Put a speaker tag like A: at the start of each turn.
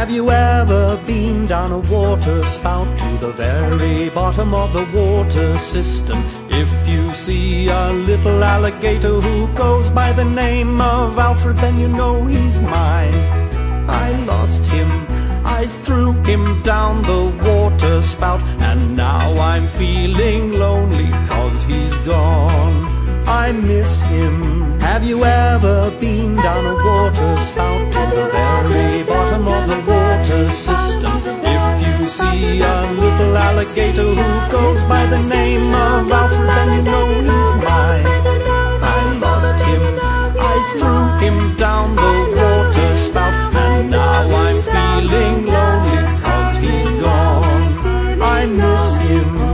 A: Have you ever been down a water spout to the very bottom of the water system? If you see a little alligator who goes by the name of Alfred, then you know he's mine. I lost him, I threw him down the water spout, and now I'm feeling lonely cause he's gone. I miss him. Have you ever been down a water spout alligator who goes by the name of Alfred and you know he's mine. I lost him, I threw him down the water spout, and now I'm feeling lonely cause he's gone. I miss him.